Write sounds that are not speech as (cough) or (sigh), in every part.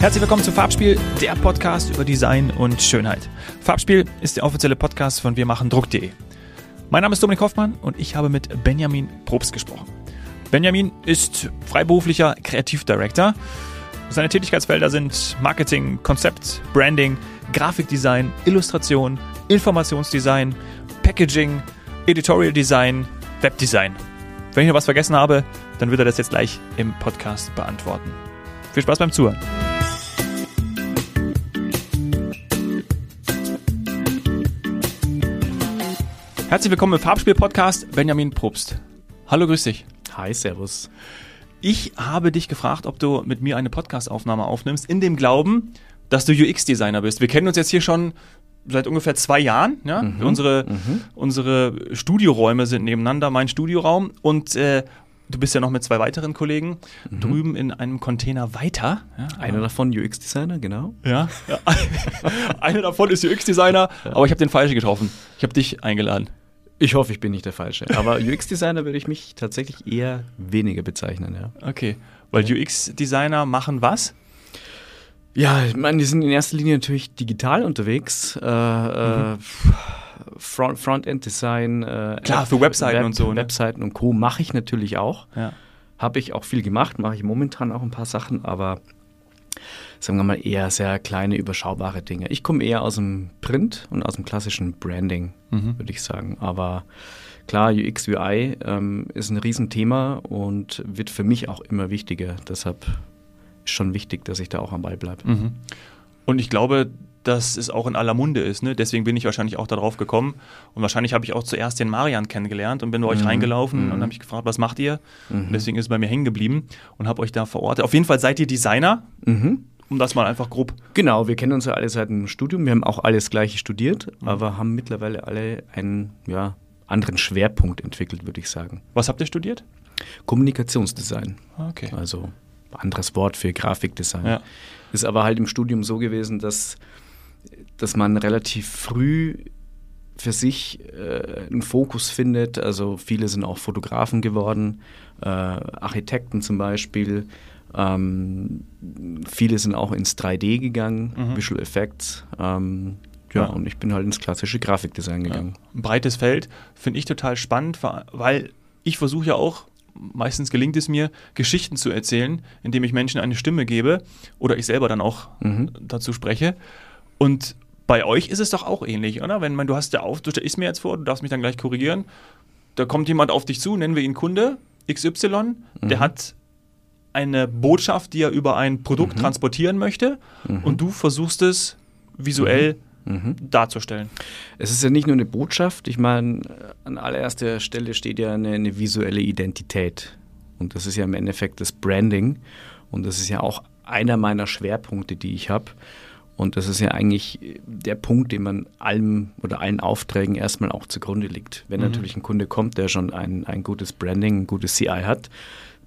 Herzlich willkommen zu Farbspiel, der Podcast über Design und Schönheit. Farbspiel ist der offizielle Podcast von wirmachendruck.de. Mein Name ist Dominik Hoffmann und ich habe mit Benjamin Probst gesprochen. Benjamin ist freiberuflicher Kreativdirektor. Seine Tätigkeitsfelder sind Marketing, Konzept, Branding, Grafikdesign, Illustration, Informationsdesign, Packaging, Editorial Design, Webdesign. Wenn ich noch was vergessen habe, dann wird er das jetzt gleich im Podcast beantworten. Viel Spaß beim Zuhören. Herzlich willkommen im Farbspiel-Podcast, Benjamin Probst. Hallo, grüß dich. Hi, Servus. Ich habe dich gefragt, ob du mit mir eine Podcast-Aufnahme aufnimmst, in dem Glauben, dass du UX-Designer bist. Wir kennen uns jetzt hier schon seit ungefähr zwei Jahren. Ja? Mhm. Unsere, mhm. unsere Studioräume sind nebeneinander, mein Studioraum. Und äh, du bist ja noch mit zwei weiteren Kollegen mhm. drüben in einem Container weiter. Ja, Einer davon UX-Designer, genau. Ja, ja. (laughs) einer davon ist UX-Designer, aber ich habe den falschen getroffen. Ich habe dich eingeladen. Ich hoffe, ich bin nicht der Falsche. Aber (laughs) UX-Designer würde ich mich tatsächlich eher weniger bezeichnen, ja. Okay. Weil UX-Designer machen was? Ja, ich meine, die sind in erster Linie natürlich digital unterwegs. Äh, äh mhm. Front, Frontend-Design. Äh, Klar, für Webseiten Web, und so. Ne? Webseiten und Co. mache ich natürlich auch. Ja. Habe ich auch viel gemacht, mache ich momentan auch ein paar Sachen, aber sagen wir mal, eher sehr kleine, überschaubare Dinge. Ich komme eher aus dem Print und aus dem klassischen Branding, mhm. würde ich sagen. Aber klar, UX, UI ähm, ist ein Riesenthema und wird für mich auch immer wichtiger. Deshalb ist schon wichtig, dass ich da auch am Ball bleibe. Mhm. Und ich glaube, dass es auch in aller Munde ist. Ne? Deswegen bin ich wahrscheinlich auch darauf gekommen. Und wahrscheinlich habe ich auch zuerst den Marian kennengelernt und bin bei euch mhm. reingelaufen mhm. und habe mich gefragt, was macht ihr? Mhm. Und deswegen ist es bei mir hängen geblieben und habe euch da verortet. Auf jeden Fall seid ihr Designer. Um das mal einfach grob. Genau, wir kennen uns ja alle seit dem Studium. Wir haben auch alles gleiche studiert, mhm. aber haben mittlerweile alle einen ja, anderen Schwerpunkt entwickelt, würde ich sagen. Was habt ihr studiert? Kommunikationsdesign. Okay. Also anderes Wort für Grafikdesign. Ja. Ist aber halt im Studium so gewesen, dass, dass man relativ früh für sich äh, einen Fokus findet. Also viele sind auch Fotografen geworden, äh, Architekten zum Beispiel, ähm, viele sind auch ins 3D gegangen, mhm. Visual Effects. Ähm, ja, ja, und ich bin halt ins klassische Grafikdesign gegangen. Ja. Ein breites Feld finde ich total spannend, weil ich versuche ja auch, meistens gelingt es mir, Geschichten zu erzählen, indem ich Menschen eine Stimme gebe oder ich selber dann auch mhm. dazu spreche. Und bei euch ist es doch auch ähnlich, oder? Wenn man, du hast ja auf, du stellst mir jetzt vor, du darfst mich dann gleich korrigieren, da kommt jemand auf dich zu, nennen wir ihn Kunde, XY, mhm. der hat eine Botschaft, die er über ein Produkt mhm. transportieren möchte mhm. und du versuchst es visuell mhm. mhm. darzustellen. Es ist ja nicht nur eine Botschaft, ich meine, an allererster Stelle steht ja eine, eine visuelle Identität und das ist ja im Endeffekt das Branding und das ist ja auch einer meiner Schwerpunkte, die ich habe. Und das ist ja eigentlich der Punkt, den man allem oder allen Aufträgen erstmal auch zugrunde liegt. Wenn mhm. natürlich ein Kunde kommt, der schon ein, ein gutes Branding, ein gutes CI hat,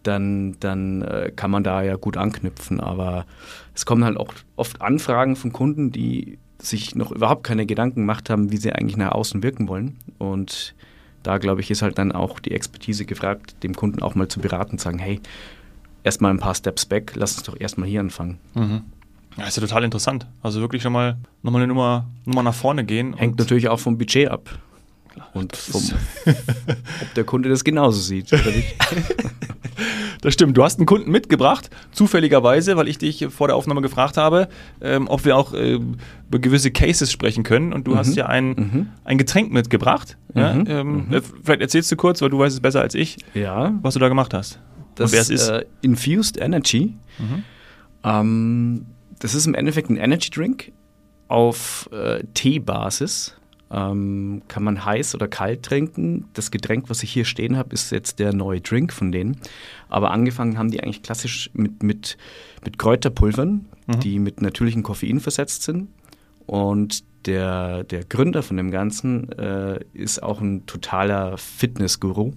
dann, dann äh, kann man da ja gut anknüpfen. Aber es kommen halt auch oft Anfragen von Kunden, die sich noch überhaupt keine Gedanken gemacht haben, wie sie eigentlich nach außen wirken wollen. Und da, glaube ich, ist halt dann auch die Expertise gefragt, dem Kunden auch mal zu beraten und sagen, hey, erstmal ein paar Steps back, lass uns doch erstmal hier anfangen. Mhm. Ja, ist ja total interessant. Also wirklich schon mal nochmal eine Nummer, Nummer nach vorne gehen. Hängt natürlich auch vom Budget ab. Und vom, (laughs) ob der Kunde das genauso sieht oder nicht. (laughs) Das stimmt. Du hast einen Kunden mitgebracht, zufälligerweise, weil ich dich vor der Aufnahme gefragt habe, ähm, ob wir auch äh, über gewisse Cases sprechen können. Und du mhm. hast ja ein, mhm. ein Getränk mitgebracht. Mhm. Ja? Ähm, mhm. Vielleicht erzählst du kurz, weil du weißt es besser als ich, ja. was du da gemacht hast. Das Und wer es ist. Äh, Infused Energy. Mhm. Ähm, das ist im Endeffekt ein Energy Drink auf äh, Teebasis ähm, kann man heiß oder kalt trinken. Das Getränk, was ich hier stehen habe, ist jetzt der neue Drink von denen. Aber angefangen haben die eigentlich klassisch mit, mit, mit Kräuterpulvern, mhm. die mit natürlichem Koffein versetzt sind. Und der, der Gründer von dem Ganzen äh, ist auch ein totaler Fitness-Guru.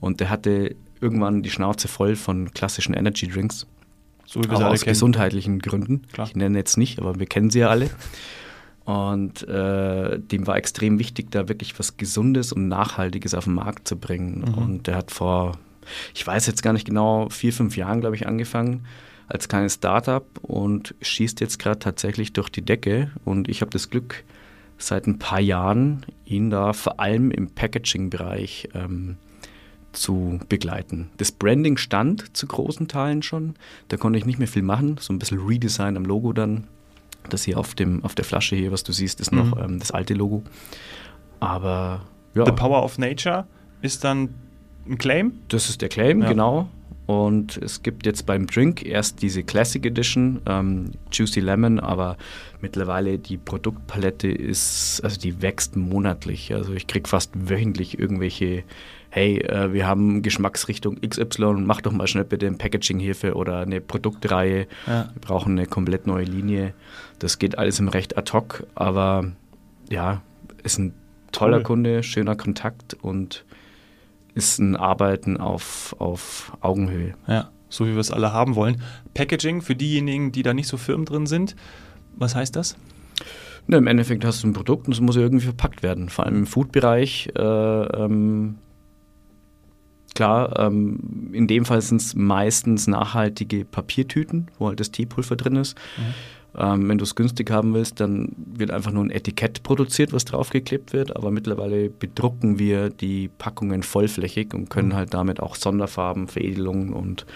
Und der hatte irgendwann die Schnauze voll von klassischen Energy Drinks. So wie wir aus kennen. gesundheitlichen Gründen. Klar. Ich nenne jetzt nicht, aber wir kennen sie ja alle. Und äh, dem war extrem wichtig, da wirklich was Gesundes und Nachhaltiges auf den Markt zu bringen. Mhm. Und der hat vor, ich weiß jetzt gar nicht genau, vier, fünf Jahren, glaube ich, angefangen. als kleines Startup und schießt jetzt gerade tatsächlich durch die Decke. Und ich habe das Glück, seit ein paar Jahren ihn da vor allem im Packaging-Bereich ähm, zu begleiten. Das Branding stand zu großen Teilen schon. Da konnte ich nicht mehr viel machen. So ein bisschen Redesign am Logo dann. Das hier auf, dem, auf der Flasche hier, was du siehst, ist noch mhm. ähm, das alte Logo. Aber ja. The Power of Nature ist dann ein Claim? Das ist der Claim, ja. genau. Und es gibt jetzt beim Drink erst diese Classic Edition, ähm, Juicy Lemon, aber mittlerweile die Produktpalette ist, also die wächst monatlich. Also ich kriege fast wöchentlich irgendwelche, hey, äh, wir haben Geschmacksrichtung XY, mach doch mal schnell bitte ein Packaging hierfür oder eine Produktreihe. Ja. Wir brauchen eine komplett neue Linie. Das geht alles im Recht ad hoc, aber ja, ist ein toller cool. Kunde, schöner Kontakt und ist ein Arbeiten auf, auf Augenhöhe. Ja, so wie wir es alle haben wollen. Packaging für diejenigen, die da nicht so firm drin sind, was heißt das? Ne, Im Endeffekt hast du ein Produkt und es muss irgendwie verpackt werden. Vor allem im Food-Bereich. Äh, ähm, klar, ähm, in dem Fall sind es meistens nachhaltige Papiertüten, wo halt das Teepulver drin ist. Mhm. Ähm, wenn du es günstig haben willst, dann wird einfach nur ein Etikett produziert, was draufgeklebt wird. Aber mittlerweile bedrucken wir die Packungen vollflächig und können mhm. halt damit auch Sonderfarben, Veredelungen und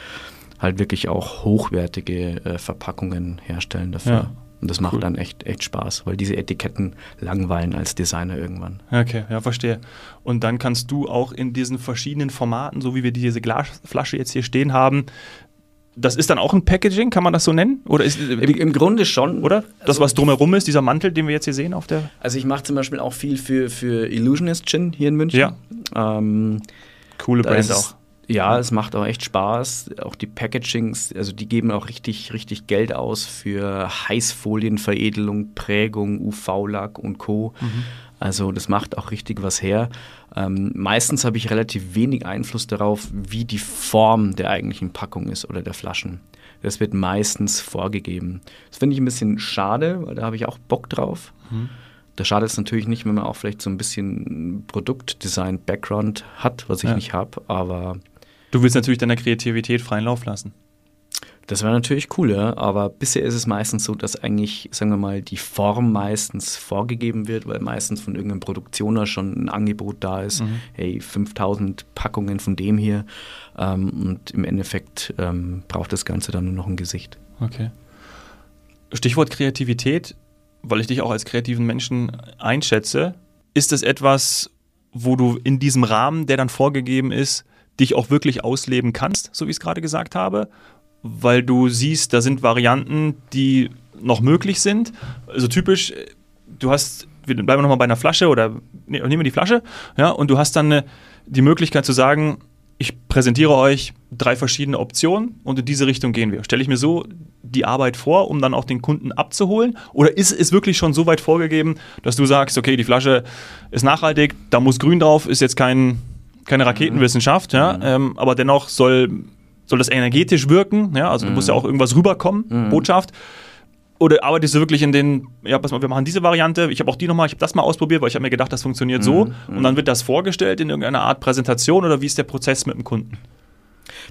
halt wirklich auch hochwertige äh, Verpackungen herstellen dafür. Ja. Und das macht cool. dann echt, echt Spaß, weil diese Etiketten langweilen als Designer irgendwann. Okay, ja, verstehe. Und dann kannst du auch in diesen verschiedenen Formaten, so wie wir diese Glasflasche jetzt hier stehen haben, das ist dann auch ein Packaging, kann man das so nennen? Oder ist, Im, Im Grunde schon. Oder? Das, also, was drumherum ist, dieser Mantel, den wir jetzt hier sehen auf der. Also ich mache zum Beispiel auch viel für, für Illusionist Gin hier in München. Ja. Ähm, Coole Brand auch. Ja, es macht auch echt Spaß. Auch die Packagings, also die geben auch richtig, richtig Geld aus für Heißfolienveredelung, Prägung, UV-Lack und Co. Mhm. Also das macht auch richtig was her. Ähm, meistens habe ich relativ wenig Einfluss darauf, wie die Form der eigentlichen Packung ist oder der Flaschen. Das wird meistens vorgegeben. Das finde ich ein bisschen schade, weil da habe ich auch Bock drauf. Mhm. Da schadet es natürlich nicht, wenn man auch vielleicht so ein bisschen Produktdesign-Background hat, was ich ja. nicht habe, aber. Du willst natürlich deiner Kreativität freien Lauf lassen. Das wäre natürlich cool, ja. aber bisher ist es meistens so, dass eigentlich, sagen wir mal, die Form meistens vorgegeben wird, weil meistens von irgendeinem Produktioner schon ein Angebot da ist. Mhm. Hey, 5000 Packungen von dem hier. Ähm, und im Endeffekt ähm, braucht das Ganze dann nur noch ein Gesicht. Okay. Stichwort Kreativität, weil ich dich auch als kreativen Menschen einschätze. Ist das etwas, wo du in diesem Rahmen, der dann vorgegeben ist, dich auch wirklich ausleben kannst, so wie ich es gerade gesagt habe? weil du siehst, da sind Varianten, die noch möglich sind. Also typisch, du hast, wir bleiben nochmal bei einer Flasche oder ne, nehmen wir die Flasche, ja, und du hast dann eine, die Möglichkeit zu sagen, ich präsentiere euch drei verschiedene Optionen und in diese Richtung gehen wir. Stelle ich mir so die Arbeit vor, um dann auch den Kunden abzuholen? Oder ist es wirklich schon so weit vorgegeben, dass du sagst, okay, die Flasche ist nachhaltig, da muss grün drauf, ist jetzt kein, keine Raketenwissenschaft, ja, mhm. ähm, aber dennoch soll soll das energetisch wirken? Ja, also mhm. muss ja auch irgendwas rüberkommen, mhm. Botschaft. Oder arbeitest du wirklich in den, ja, pass mal, wir machen diese Variante, ich habe auch die nochmal, ich habe das mal ausprobiert, weil ich habe mir gedacht, das funktioniert mhm. so. Und dann wird das vorgestellt in irgendeiner Art Präsentation oder wie ist der Prozess mit dem Kunden?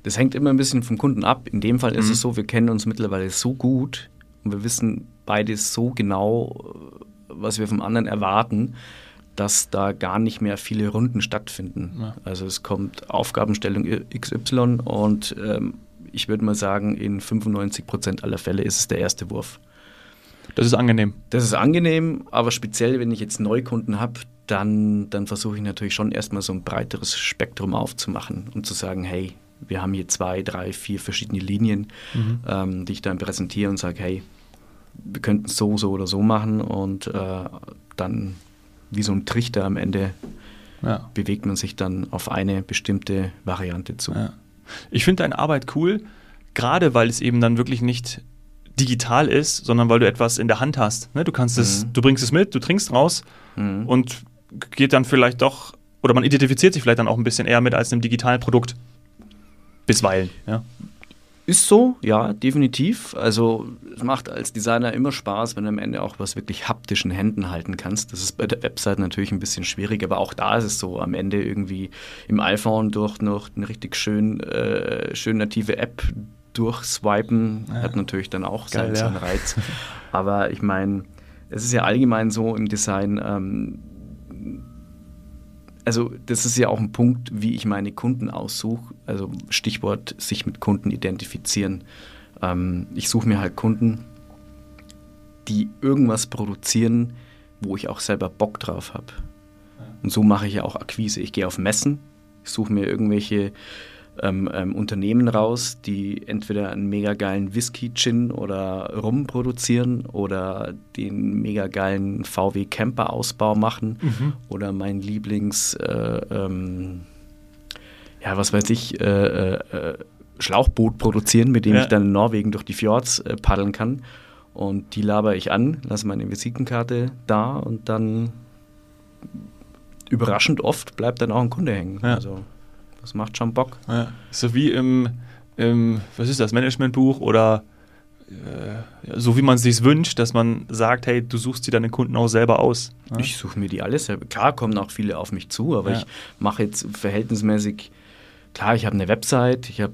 Das hängt immer ein bisschen vom Kunden ab. In dem Fall ist es mhm. so, wir kennen uns mittlerweile so gut und wir wissen beide so genau, was wir vom anderen erwarten, dass da gar nicht mehr viele Runden stattfinden. Ja. Also es kommt Aufgabenstellung XY und ähm, ich würde mal sagen, in 95 Prozent aller Fälle ist es der erste Wurf. Das ist angenehm. Das ist angenehm, aber speziell, wenn ich jetzt Neukunden habe, dann, dann versuche ich natürlich schon erstmal so ein breiteres Spektrum aufzumachen und zu sagen, hey, wir haben hier zwei, drei, vier verschiedene Linien, mhm. ähm, die ich dann präsentiere und sage, hey, wir könnten es so, so oder so machen und äh, dann wie so ein Trichter am Ende ja. bewegt man sich dann auf eine bestimmte Variante zu. Ja. Ich finde deine Arbeit cool, gerade weil es eben dann wirklich nicht digital ist, sondern weil du etwas in der Hand hast. Ne? Du kannst es, mhm. du bringst es mit, du trinkst raus mhm. und geht dann vielleicht doch, oder man identifiziert sich vielleicht dann auch ein bisschen eher mit als einem digitalen Produkt. Bisweilen, ja. Ist so, ja, definitiv. Also es macht als Designer immer Spaß, wenn du am Ende auch was wirklich haptisch in Händen halten kannst. Das ist bei der Website natürlich ein bisschen schwierig, aber auch da ist es so, am Ende irgendwie im iPhone durch noch eine richtig schön, äh, schön native App durchswipen, Ja. hat natürlich dann auch Geil, seinen, ja. Reiz. Aber ich meine, es ist ja allgemein so im Design, ähm, also das ist ja auch ein Punkt, wie ich meine Kunden aussuche. Also Stichwort sich mit Kunden identifizieren. Ähm, ich suche mir halt Kunden, die irgendwas produzieren, wo ich auch selber Bock drauf habe. Und so mache ich ja auch Akquise. Ich gehe auf Messen, ich suche mir irgendwelche ähm, ähm, Unternehmen raus, die entweder einen mega geilen Whisky, Gin oder Rum produzieren oder den mega geilen VW Camper Ausbau machen Mhm. oder mein Lieblings, äh, ähm, ja, was weiß ich, äh, äh, äh, Schlauchboot produzieren, mit dem Ja. ich dann in Norwegen durch die Fjords äh, paddeln kann. Und die laber ich an, lasse meine Visitenkarte da und dann überraschend oft bleibt dann auch ein Kunde hängen. Ja. Also das macht schon Bock. Ja. So wie im, im, was ist das, Managementbuch oder äh, so wie man es sich wünscht, dass man sagt, hey, du suchst dir deine Kunden auch selber aus. Ja? Ich suche mir die alle selber. Klar kommen auch viele auf mich zu, aber Ja. ich mache jetzt verhältnismäßig, klar, ich habe eine Website, ich habe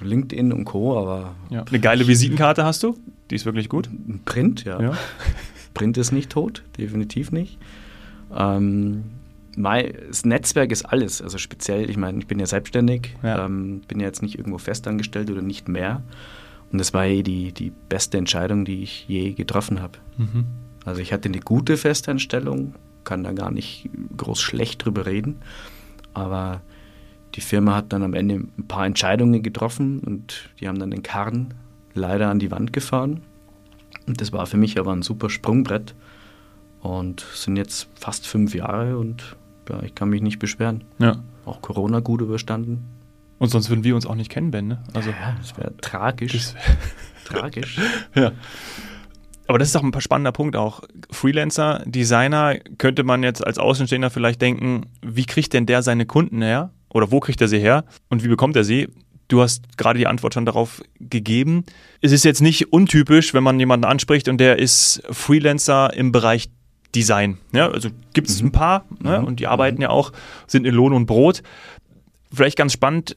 LinkedIn und Co., aber ja. Eine geile Visitenkarte hast du, die ist wirklich gut. ein Print, ja. Ja. Print ist nicht tot, definitiv nicht. Ähm, mein, das Netzwerk ist alles. Also speziell, ich meine, ich bin ja selbstständig, Ja. ähm, bin ja jetzt nicht irgendwo festangestellt oder nicht mehr. Und das war eh die, die beste Entscheidung, die ich je getroffen habe. Mhm. Also ich hatte eine gute Festanstellung, kann da gar nicht groß schlecht drüber reden. Aber die Firma hat dann am Ende ein paar Entscheidungen getroffen und die haben dann den Karren leider an die Wand gefahren. Und das war für mich aber ein super Sprungbrett. Und sind jetzt fast fünf Jahre und ja, ich kann mich nicht beschweren. Ja. Auch Corona gut überstanden. Und sonst würden wir uns auch nicht kennen, Ben. Ne? Also, ja, das wäre tragisch. das, (laughs) tragisch. ja. Aber das ist auch ein spannender Punkt auch. Freelancer, Designer, könnte man jetzt als Außenstehender vielleicht denken, wie kriegt denn der seine Kunden her? Oder wo kriegt er sie her? Und wie bekommt er sie? Du hast gerade die Antwort schon darauf gegeben. Es ist jetzt nicht untypisch, wenn man jemanden anspricht und der ist Freelancer im Bereich Design. Ja, also gibt es Mhm. ein paar ne? Mhm. und die arbeiten ja auch, sind in Lohn und Brot. Vielleicht ganz spannend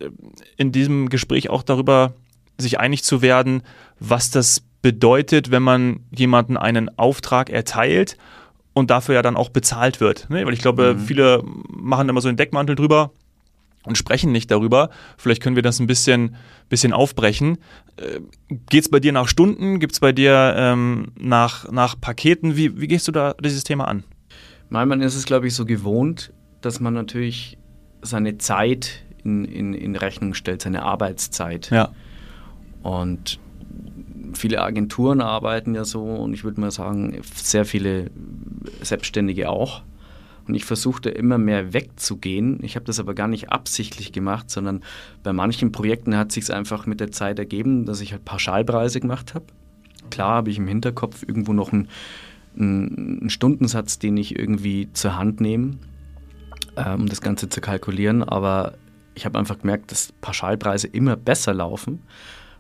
in diesem Gespräch auch darüber sich einig zu werden, was das bedeutet, wenn man jemanden einen Auftrag erteilt und dafür ja dann auch bezahlt wird. Ne? Weil ich glaube, Mhm. viele machen immer so einen Deckmantel drüber und sprechen nicht darüber. Vielleicht können wir das ein bisschen, bisschen aufbrechen. Äh, Geht es bei dir nach Stunden? Gibt es bei dir ähm, nach, nach Paketen? Wie, wie gehst du da dieses Thema an? Nein, man ist es, glaube ich, so gewohnt, dass man natürlich seine Zeit in, in, in Rechnung stellt, seine Arbeitszeit. Ja. Und viele Agenturen arbeiten ja so und ich würde mal sagen, sehr viele Selbstständige auch. Und ich versuchte immer mehr wegzugehen. Ich habe das aber gar nicht absichtlich gemacht, sondern bei manchen Projekten hat sich einfach mit der Zeit ergeben, dass ich halt Pauschalpreise gemacht habe. Klar habe ich im Hinterkopf irgendwo noch einen, einen Stundensatz, den ich irgendwie zur Hand nehme, äh, um das Ganze zu kalkulieren. Aber ich habe einfach gemerkt, dass Pauschalpreise immer besser laufen,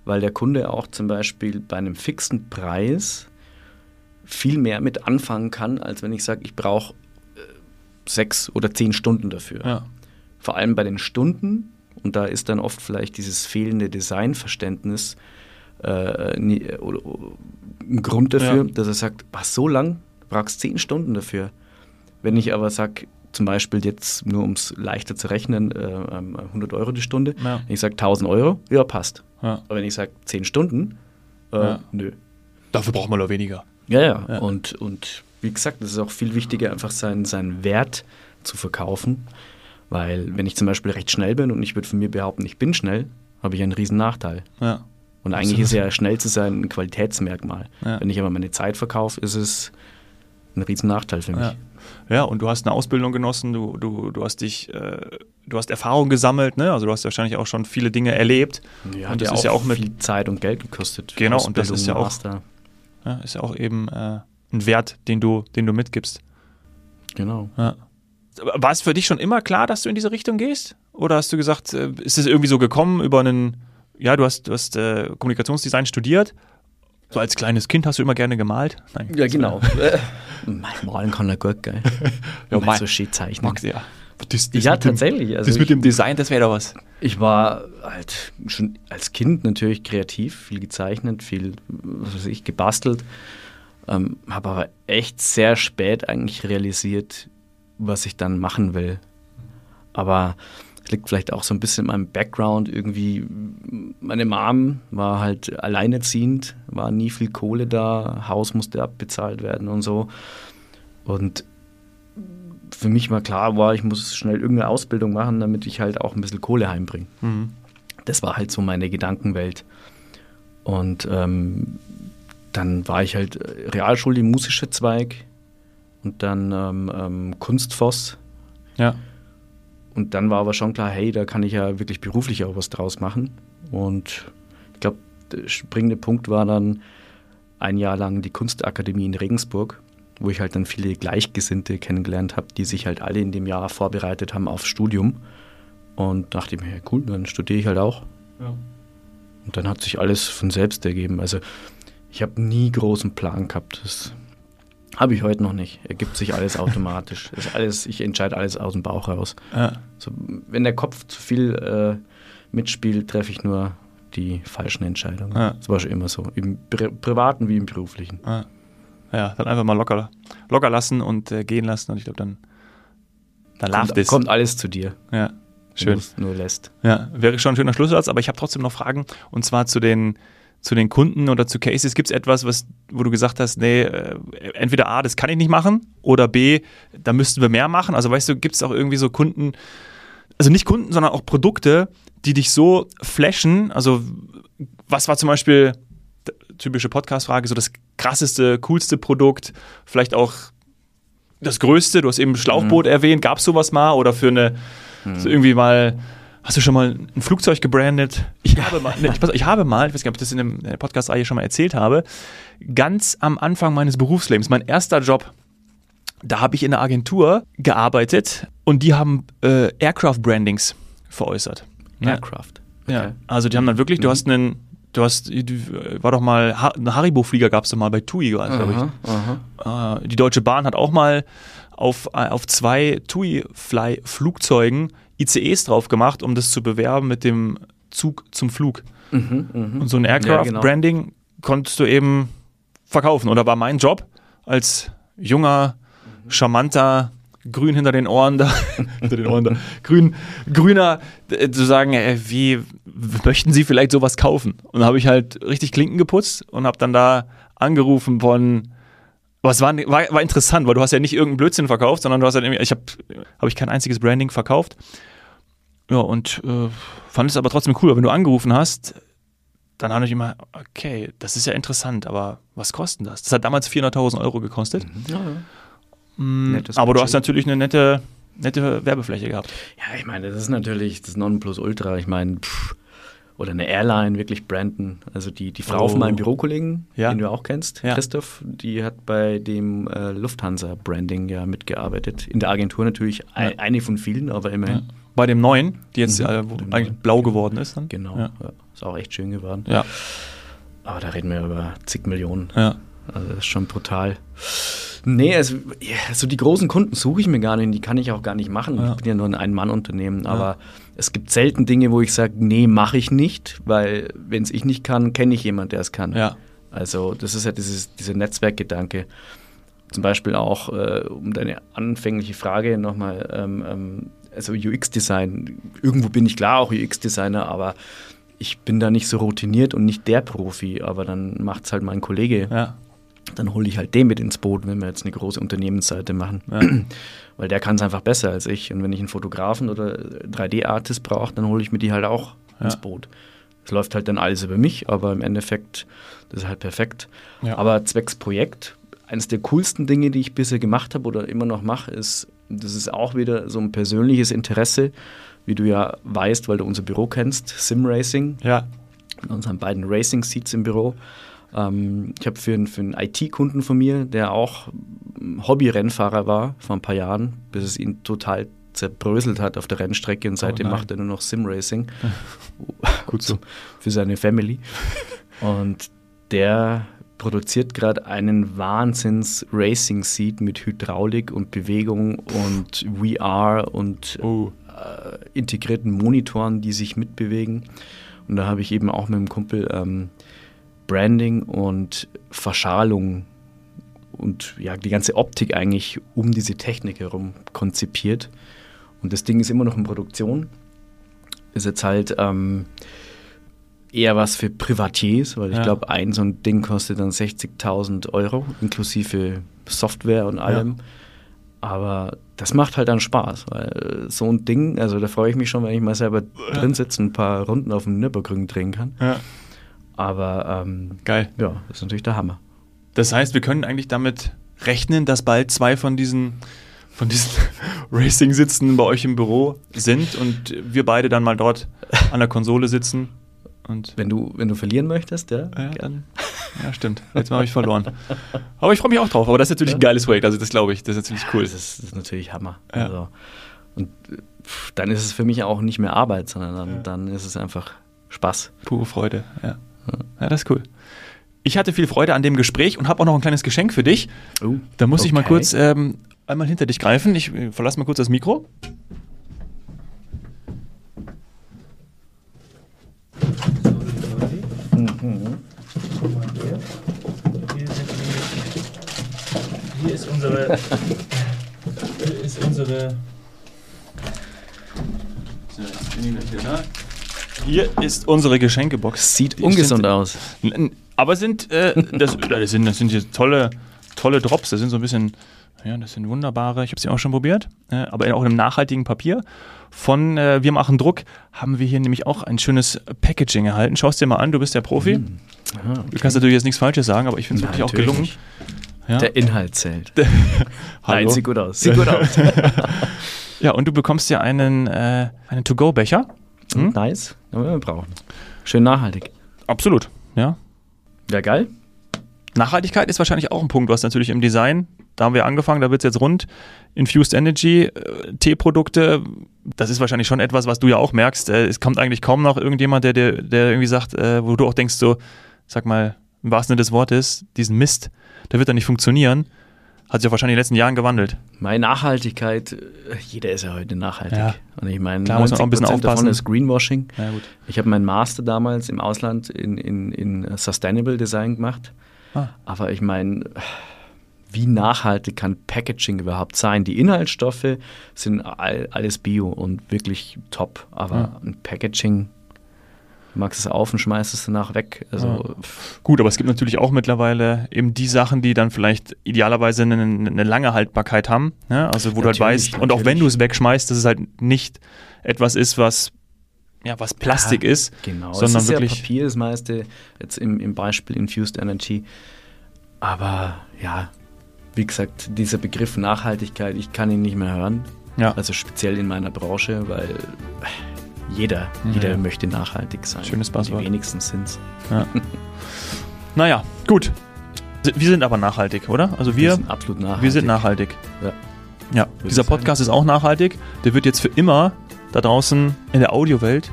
weil der Kunde auch zum Beispiel bei einem fixen Preis viel mehr mit anfangen kann, als wenn ich sage, ich brauche sechs oder zehn Stunden dafür. Ja. Vor allem bei den Stunden, und da ist dann oft vielleicht dieses fehlende Designverständnis äh, nie, oder ein Grund dafür, Ja. dass er sagt, was so lang, du brauchst zehn Stunden dafür. Wenn ich aber sage, zum Beispiel jetzt nur um es leichter zu rechnen, äh, ähm, 100 Euro die Stunde, Ja. wenn ich sage 1000 Euro, ja, passt. Ja. Aber wenn ich sage 10 Stunden, äh, Ja. nö. Dafür braucht man noch weniger. Ja, ja, Ja. Und, und wie gesagt, es ist auch viel wichtiger, einfach seinen, seinen Wert zu verkaufen. Weil wenn ich zum Beispiel recht schnell bin und ich würde von mir behaupten, ich bin schnell, habe ich einen riesen Nachteil. Ja. Und eigentlich ist ja schnell zu sein ein Qualitätsmerkmal. Ja. Wenn ich aber meine Zeit verkaufe, ist es ein riesen Nachteil für mich. Ja. ja, und du hast eine Ausbildung genossen, du, du, du hast dich, äh, du hast Erfahrung gesammelt, ne? Also du hast wahrscheinlich auch schon viele Dinge erlebt. Ja, und das ja ist ja auch mit, viel Zeit und Geld gekostet. Genau, und das ist ja auch- ist ja auch eben äh, ein Wert, den du, den du mitgibst. Genau. Ja. Aber War es für dich schon immer klar, dass du in diese Richtung gehst? Oder hast du gesagt, äh, ist es irgendwie so gekommen über einen, ja, du hast, du hast äh, Kommunikationsdesign studiert. So als kleines Kind hast du immer gerne gemalt? Nein. Ja, genau. (laughs) Malen kann er gut, gell? Ja, Mal so schön zeichnen. Max, ja. Das, das Ja, mit dem- tatsächlich. Also das mit ich- dem Design, das wäre doch was. Ich war halt schon als Kind natürlich kreativ, viel gezeichnet, viel, was weiß ich, gebastelt. Ähm, habe aber echt sehr spät eigentlich realisiert, was ich dann machen will. Aber es liegt vielleicht auch so ein bisschen in meinem Background. Irgendwie, meine Mom war halt alleinerziehend, war nie viel Kohle da, Haus musste abbezahlt werden und so. Und für mich mal klar war, ich muss schnell irgendeine Ausbildung machen, damit ich halt auch ein bisschen Kohle heimbringe. Mhm. Das war halt so meine Gedankenwelt. Und ähm, dann war ich halt äh, Realschule, musischer Zweig und dann ähm, ähm, Kunstfoss. Ja. Und dann war aber schon klar, hey, da kann ich ja wirklich beruflich auch was draus machen. Und ich glaube, der springende Punkt war dann ein Jahr lang die Kunstakademie in Regensburg wo ich halt dann viele Gleichgesinnte kennengelernt habe, die sich halt alle in dem Jahr vorbereitet haben aufs Studium. Und dachte ich mir, ja, cool, dann studiere ich halt auch. Ja. Und dann hat sich alles von selbst ergeben. Also ich habe nie großen Plan gehabt. Das habe ich heute noch nicht. Ergibt sich alles automatisch. (laughs) ist alles, ich entscheide alles aus dem Bauch raus. Ja. So, wenn der Kopf zu viel äh, mitspielt, treffe ich nur die falschen Entscheidungen. Ja. Das war schon immer so, im Pri privaten wie im beruflichen. Ja. Ja, dann einfach mal locker, locker lassen und äh, gehen lassen und ich glaube, dann, dann kommt, es. kommt alles zu dir. Ja, schön. nur lässt. Ja, wäre schon ein schöner Schlusssatz, aber ich habe trotzdem noch Fragen und zwar zu den, zu den Kunden oder zu Cases. Gibt es etwas, was, wo du gesagt hast, nee, äh, entweder A, das kann ich nicht machen oder B, da müssten wir mehr machen? Also weißt du, gibt es auch irgendwie so Kunden, also nicht Kunden, sondern auch Produkte, die dich so flashen? Also was war zum Beispiel typische Podcast-Frage, so das krasseste, coolste Produkt, vielleicht auch das größte, du hast eben Schlauchboot mhm. erwähnt, gab es sowas mal oder für eine, mhm. so irgendwie mal, hast du schon mal ein Flugzeug gebrandet? Ich habe mal, ne, ich, ich, habe mal, ich weiß gar nicht, ob ich das in, der Podcast-Reihe schon mal erzählt habe, ganz am Anfang meines Berufslebens, mein erster Job, da habe ich in einer Agentur gearbeitet und die haben äh, Aircraft-Brandings veräußert. Aircraft? Okay. Ja, also die haben dann wirklich, du mhm. hast einen Du hast, du, war doch mal, ein Haribo-Flieger gab es doch mal bei TUI, glaube ich. Aha. Äh, die Deutsche Bahn hat auch mal auf, äh, auf zwei TUI-Fly-Flugzeugen ICEs drauf gemacht, um das zu bewerben mit dem Zug zum Flug. Mhm, mh. Und so ein Aircraft-Branding ja, genau. konntest du eben verkaufen. Oder war mein Job als junger, charmanter grün hinter den Ohren da, (laughs) hinter den Ohren da, grün, grüner, äh, zu sagen, äh, wie möchten Sie vielleicht sowas kaufen? Und da habe ich halt richtig Klinken geputzt und habe dann da angerufen von, es war, war, war, interessant, weil du hast ja nicht irgendeinen Blödsinn verkauft, sondern du hast halt irgendwie, ich habe hab ich kein einziges Branding verkauft. Ja, und äh, fand es aber trotzdem cool, wenn du angerufen hast, dann habe ich immer, okay, das ist ja interessant, aber was kostet das? Das hat damals 400.000 Euro gekostet. Mhm. Ja, ja. Mm, aber du hast natürlich eine nette, nette Werbefläche gehabt. Ja, ich meine, das ist natürlich das Nonplusultra. Ich meine, pff, oder eine Airline, wirklich Brandon. Also die, die Frau oh. von meinem Bürokollegen, ja. den du auch kennst, ja. Christoph, die hat bei dem äh, Lufthansa-Branding ja mitgearbeitet. In der Agentur natürlich ja. ein, eine von vielen, aber immerhin. Bei dem neuen, die jetzt mhm. äh, eigentlich neuen. blau geworden ist dann? Genau, ist auch echt schön geworden. Ja. Aber da reden wir über zig Millionen. Ja. Also das ist schon brutal. Nee, also ja, so die großen Kunden suche ich mir gar nicht, die kann ich auch gar nicht machen. Ja. Ich bin ja nur ein Ein-Mann-Unternehmen, aber ja. es gibt selten Dinge, wo ich sage, nee, mache ich nicht, weil wenn es ich nicht kann, kenne ich jemanden, der es kann. Ja. Also das ist ja dieses, dieser Netzwerkgedanke. Zum Beispiel auch, äh, um deine anfängliche Frage nochmal, ähm, ähm, also UX-Design, irgendwo bin ich klar auch UX-Designer, aber ich bin da nicht so routiniert und nicht der Profi, aber dann macht es halt mein Kollege. Ja dann hole ich halt den mit ins Boot, wenn wir jetzt eine große Unternehmensseite machen. Ja. (clears throat) Weil der kann es einfach besser als ich. Und wenn ich einen Fotografen oder 3D-Artist brauche, dann hole ich mir die halt auch ja. ins Boot. Es läuft halt dann alles über mich, aber im Endeffekt, das ist halt perfekt. Aber zwecks Projekt, eines der coolsten Dinge, die ich bisher gemacht habe oder immer noch mache, ist, das ist auch wieder so ein persönliches Interesse, wie du ja weißt, weil du unser Büro kennst, Sim Racing. Ja. Mit unseren beiden Racing Seats im Büro. Ähm, ich habe für, für einen IT-Kunden von mir, der auch Hobby-Rennfahrer war vor ein paar Jahren, bis es ihn total zerbröselt hat auf der Rennstrecke und seitdem oh macht er nur noch Sim-Racing. (laughs) Gut so. (laughs) Für seine Family. (laughs) Und der produziert gerade einen Wahnsinns-Racing-Seat mit Hydraulik und Bewegung und VR und oh. äh, integrierten Monitoren, die sich mitbewegen. Und da habe ich eben auch mit dem Kumpel ähm, Branding und Verschalung und ja, die ganze Optik eigentlich um diese Technik herum konzipiert. Und das Ding ist immer noch in Produktion. Ist jetzt halt ähm, eher was für Privatiers, weil ich Ja. glaube, ein so ein Ding kostet dann 60.000 Euro, inklusive Software und allem. Aber das macht halt dann Spaß, weil so ein Ding, also da freue ich mich schon, wenn ich mal selber drin sitze und ein paar Runden auf dem Nürburgring drehen kann. Ja. Aber ähm, Geil. ja, das ist natürlich der Hammer. Das heißt, wir können eigentlich damit rechnen, dass bald zwei von diesen, von diesen (laughs) Racing-Sitzen bei euch im Büro sind und wir beide dann mal dort an der Konsole sitzen. Und Wenn du, wenn du verlieren möchtest, ja, ja, gerne. dann, ja, stimmt. Jetzt habe ich verloren. (laughs) Aber ich freue mich auch drauf. Aber das ist natürlich ein geiles Projekt. Also, das glaube ich. Das ist natürlich cool. Das ist, das ist natürlich Hammer. Ja. Also, und pff, dann ist es für mich auch nicht mehr Arbeit, sondern dann, dann ist es einfach Spaß. Pure Freude. Ja. ja, das ist cool. Ich hatte viel Freude an dem Gespräch und habe auch noch ein kleines Geschenk für dich. Oh, Da muss ich mal okay. kurz ähm, einmal hinter dich greifen. Ich äh, verlasse mal kurz das Mikro. Hier ist unsere. Hier ist unsere. Hier ist unsere Geschenkebox. Sieht Die ungesund sind- aus. Aber sind, äh, das, (laughs) das, sind, das sind hier tolle, tolle Drops. Das sind so ein bisschen, ja, das sind wunderbare. Ich habe sie auch schon probiert, äh, aber auch in einem nachhaltigen Papier. Von äh, Wir machen Druck haben wir hier nämlich auch ein schönes Packaging erhalten. Schau es dir mal an, du bist der Profi. Ah, Du kannst natürlich jetzt nichts Falsches sagen, aber ich finde es wirklich auch gelungen. Ja. Der Inhalt zählt. (laughs) Nein, sieht gut aus. Sieht gut (laughs) aus. Ja, und du bekommst ja einen, äh, einen To-Go-Becher. Hm? Nice. Ja, wir brauchen. Schön nachhaltig. Absolut, ja. Ja, geil. Nachhaltigkeit ist wahrscheinlich auch ein Punkt, was natürlich im Design, da haben wir angefangen, da wird es jetzt rund. Infused Energy, äh, Teeprodukte, das ist wahrscheinlich schon etwas, was du ja auch merkst. Äh, es kommt eigentlich kaum noch irgendjemand, der, der, der irgendwie sagt, äh, wo du auch denkst, so, sag mal, im wahrsten Sinne des Wortes, diesen Mist, der wird dann nicht funktionieren. Hat sich ja wahrscheinlich in den letzten Jahren gewandelt. Meine Nachhaltigkeit, äh, jeder ist ja heute nachhaltig. Ja. Und ich meine, Klar, muss man auch ein bisschen 90% davon aufpassen. ist Greenwashing. Ja, gut. Ich habe meinen Master damals im Ausland in, in, in Sustainable Design gemacht. Ah. Aber ich meine, wie nachhaltig kann Packaging überhaupt sein? Die Inhaltsstoffe sind all, alles Bio und wirklich top. Aber Ja. ein Packaging, du magst es auf und schmeißt es danach weg. Also pff, Gut, aber es gibt natürlich auch mittlerweile eben die Sachen, die dann vielleicht idealerweise eine, eine lange Haltbarkeit haben. Ja? Also wo du halt Natürlich, weißt, und auch wenn natürlich. du es wegschmeißt, dass es halt nicht etwas ist, was, ja, was Plastik Ja, ist, Genau, sondern es ist wirklich. ja Papier das meiste, jetzt im, im Beispiel Infused Energy. Aber ja, wie gesagt, dieser Begriff Nachhaltigkeit, ich kann ihn nicht mehr hören. Ja, Also speziell in meiner Branche, weil jeder, Ja. jeder möchte nachhaltig sein. Schönes Passwort. Die wenigsten sind es. naja, gut. Wir sind aber nachhaltig, oder? Also wir, sind absolut nachhaltig. wir sind nachhaltig. Ja. Ja, dieser. Podcast ist auch nachhaltig. Der wird jetzt für immer da draußen in der Audiowelt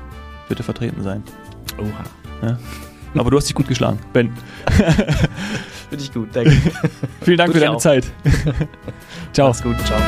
wird er vertreten sein. Oha. Aber du hast dich gut geschlagen, Ben. (laughs) Finde ich gut, danke. (laughs) Vielen Dank Du für deine auch. Zeit. (laughs) Ciao. Mach's gut, ciao.